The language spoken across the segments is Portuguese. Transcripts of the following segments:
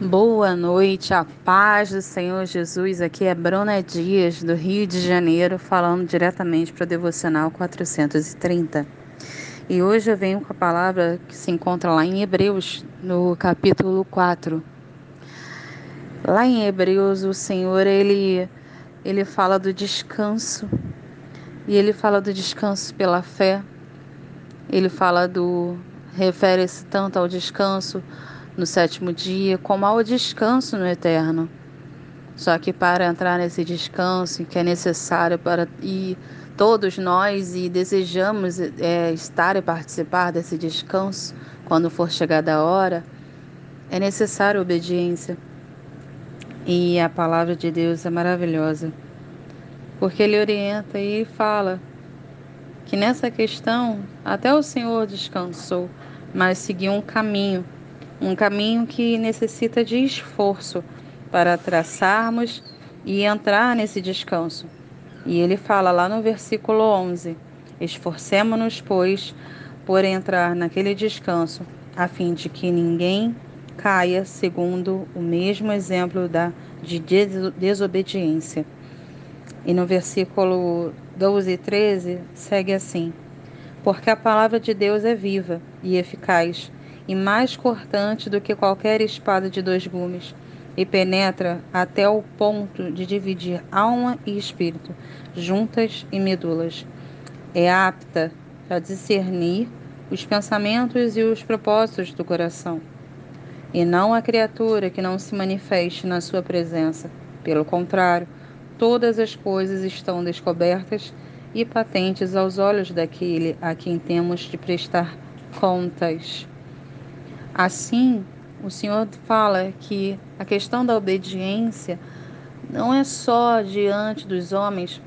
Boa noite, a paz do Senhor Jesus. Aqui é Bruna Dias, do Rio de Janeiro, falando diretamente para o Devocional 430. E hoje eu venho com a palavra que se encontra lá em Hebreus, no capítulo 4. Lá em Hebreus, o Senhor ele, ele fala do descanso, e ele fala do descanso pela fé, ele fala do. refere-se tanto ao descanso no sétimo dia, como ao descanso no eterno. Só que para entrar nesse descanso, que é necessário para e todos nós e desejamos é, estar e participar desse descanso quando for chegada a hora, é necessário obediência. E a palavra de Deus é maravilhosa, porque ele orienta e fala que nessa questão até o Senhor descansou, mas seguiu um caminho um caminho que necessita de esforço para traçarmos e entrar nesse descanso. E ele fala lá no versículo 11: Esforcemo-nos, pois, por entrar naquele descanso, a fim de que ninguém caia segundo o mesmo exemplo da, de desobediência. E no versículo 12 e 13 segue assim: Porque a palavra de Deus é viva e eficaz e mais cortante do que qualquer espada de dois gumes, e penetra até o ponto de dividir alma e espírito, juntas e medulas. É apta a discernir os pensamentos e os propósitos do coração. E não a criatura que não se manifeste na sua presença. Pelo contrário, todas as coisas estão descobertas e patentes aos olhos daquele a quem temos de prestar contas. Assim, o Senhor fala que a questão da obediência não é só diante dos homens,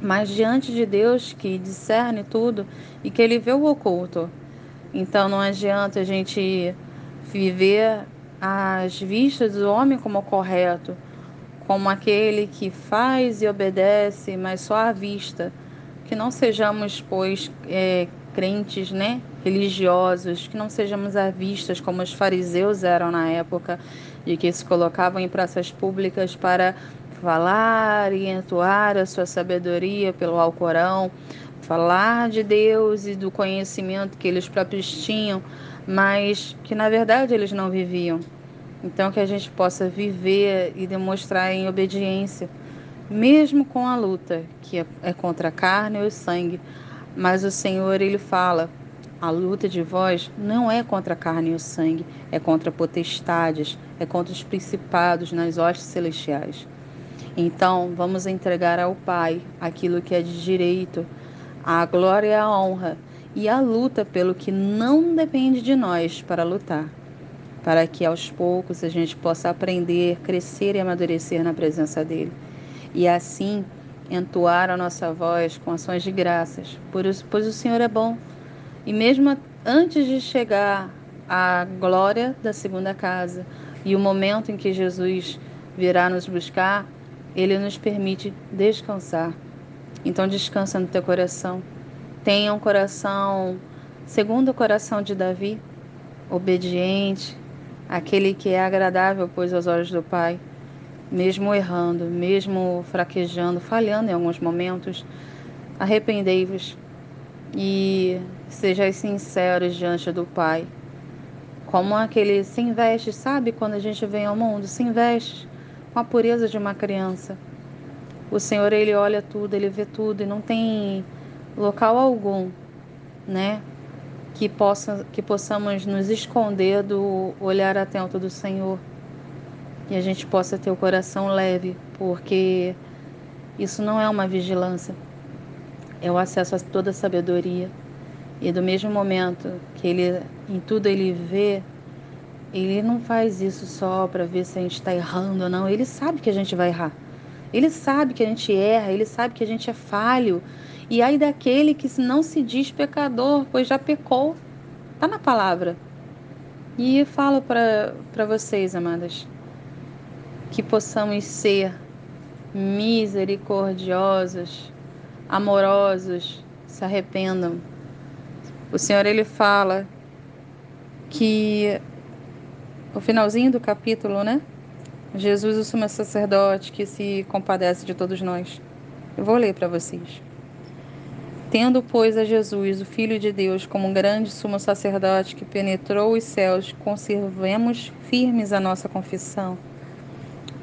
mas diante de Deus que discerne tudo e que ele vê o oculto. Então não adianta a gente viver às vistas do homem como correto, como aquele que faz e obedece, mas só à vista. Que não sejamos, pois, é, crentes, né, religiosos, que não sejamos avistas como os fariseus eram na época, de que se colocavam em praças públicas para falar e entoar a sua sabedoria pelo Alcorão, falar de Deus e do conhecimento que eles próprios tinham, mas que na verdade eles não viviam. Então que a gente possa viver e demonstrar em obediência, mesmo com a luta que é, contra a carne e o sangue, mas o Senhor, ele fala: a luta de vós não é contra a carne e o sangue, é contra potestades, é contra os principados nas hostes celestiais. Então, vamos entregar ao Pai aquilo que é de direito, a glória e a honra, e a luta pelo que não depende de nós para lutar, para que aos poucos a gente possa aprender, crescer e amadurecer na presença dele. E assim, entoar a nossa voz com ações de graças, pois o Senhor é bom. E mesmo antes de chegar à glória da segunda casa e o momento em que Jesus virá nos buscar, ele nos permite descansar. Então descansa no teu coração. Tenha um coração segundo o coração de Davi, obediente, aquele que é agradável, pois aos olhos do Pai mesmo errando, mesmo fraquejando, falhando em alguns momentos, arrependei-vos e sejais sinceros diante do Pai. Como aquele se investe, sabe quando a gente vem ao mundo, se investe com a pureza de uma criança. O Senhor, ele olha tudo, ele vê tudo e não tem local algum, né, que possa que possamos nos esconder do olhar atento do Senhor e a gente possa ter o coração leve, porque isso não é uma vigilância, é o acesso a toda a sabedoria. E do mesmo momento que ele em tudo ele vê, ele não faz isso só para ver se a gente está errando ou não. Ele sabe que a gente vai errar. Ele sabe que a gente erra, ele sabe que a gente é falho. E aí daquele que não se diz pecador, pois já pecou. Está na palavra. E falo para vocês, amadas, que possamos ser misericordiosos, amorosos, se arrependam. O Senhor ele fala que o finalzinho do capítulo, né? Jesus, o sumo sacerdote que se compadece de todos nós. Eu vou ler para vocês. Tendo, pois, a Jesus, o Filho de Deus, como um grande sumo sacerdote que penetrou os céus, conservemos firmes a nossa confissão,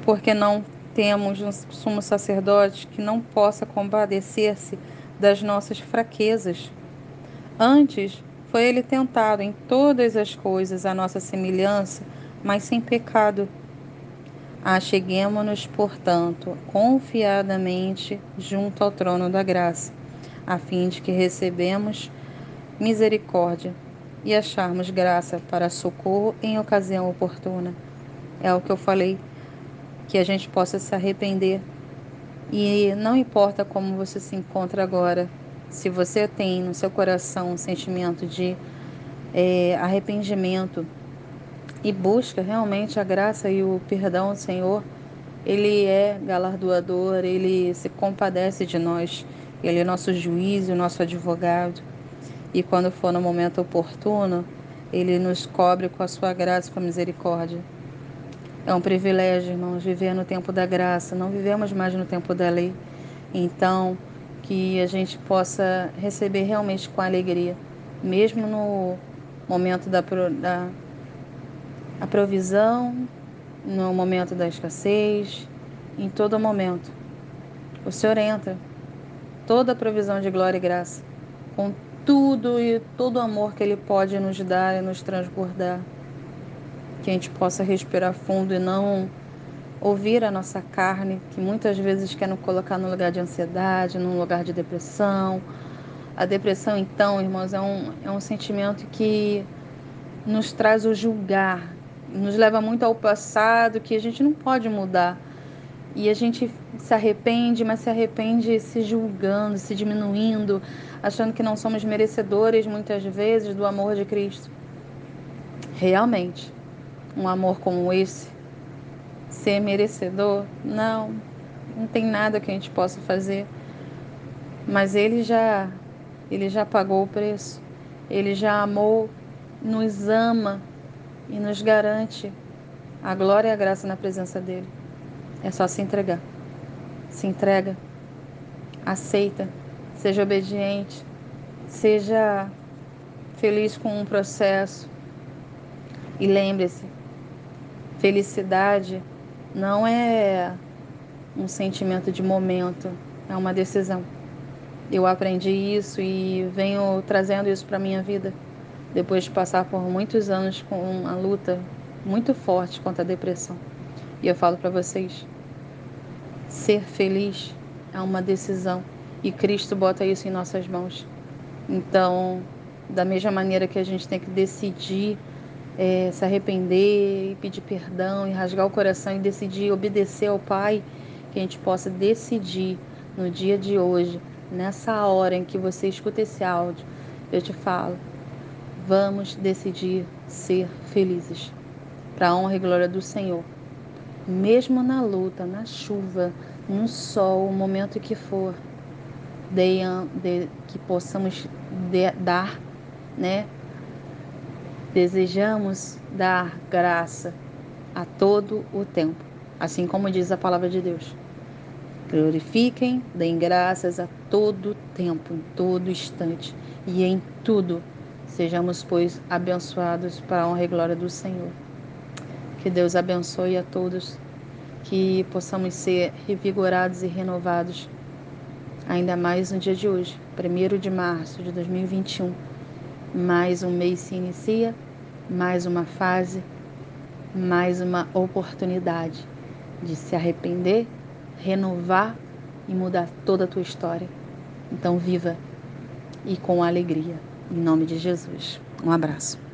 porque não temos um sumo sacerdote que não possa compadecer-se das nossas fraquezas. Antes, foi ele tentado em todas as coisas à nossa semelhança, mas sem pecado. Acheguemo-nos, portanto, confiadamente junto ao trono da graça, a fim de que recebemos misericórdia e acharmos graça para socorro em ocasião oportuna. É o que eu falei, que a gente possa se arrepender. E não importa como você se encontra agora, se você tem no seu coração um sentimento de é, arrependimento e busca realmente a graça e o perdão do Senhor, Ele é galardoador, Ele se compadece de nós, Ele é nosso juiz e nosso advogado. E quando for no momento oportuno, Ele nos cobre com a sua graça e com a misericórdia. É um privilégio, irmãos, viver no tempo da graça, não vivemos mais no tempo da lei. Então, que a gente possa receber realmente com alegria, mesmo no momento da, da a provisão, no momento da escassez, em todo momento. O Senhor entra, toda a provisão de glória e graça, com tudo e todo o amor que Ele pode nos dar e nos transbordar. Que a gente possa respirar fundo e não ouvir a nossa carne, que muitas vezes quer nos colocar no lugar de ansiedade, num lugar de depressão. A depressão, então, irmãos, é um, é um sentimento que nos traz o julgar, nos leva muito ao passado, que a gente não pode mudar. E a gente se arrepende, mas se arrepende se julgando, se diminuindo, achando que não somos merecedores muitas vezes do amor de Cristo. Realmente, um amor como esse ser merecedor? Não, não tem nada que a gente possa fazer. Mas ele já ele já pagou o preço. Ele já amou, nos ama e nos garante a glória e a graça na presença dele. É só se entregar. Se entrega. Aceita. Seja obediente. Seja feliz com um processo. E lembre-se, felicidade não é um sentimento de momento, é uma decisão. Eu aprendi isso e venho trazendo isso para minha vida depois de passar por muitos anos com uma luta muito forte contra a depressão. E eu falo para vocês, ser feliz é uma decisão e Cristo bota isso em nossas mãos. Então, da mesma maneira que a gente tem que decidir é, se arrepender e pedir perdão e rasgar o coração e decidir obedecer ao Pai, que a gente possa decidir no dia de hoje, nessa hora em que você escuta esse áudio, eu te falo, vamos decidir ser felizes, para a honra e glória do Senhor. Mesmo na luta, na chuva, no sol, o momento que for, de, de, que possamos de, dar, né, Desejamos dar graça a todo o tempo, assim como diz a palavra de Deus. Glorifiquem, deem graças a todo tempo, em todo instante e em tudo. Sejamos, pois, abençoados para a honra e glória do Senhor. Que Deus abençoe a todos, que possamos ser revigorados e renovados, ainda mais no dia de hoje, 1 de março de 2021 mais um mês se inicia, mais uma fase, mais uma oportunidade de se arrepender, renovar e mudar toda a tua história. Então, viva e com alegria. Em nome de Jesus. Um abraço.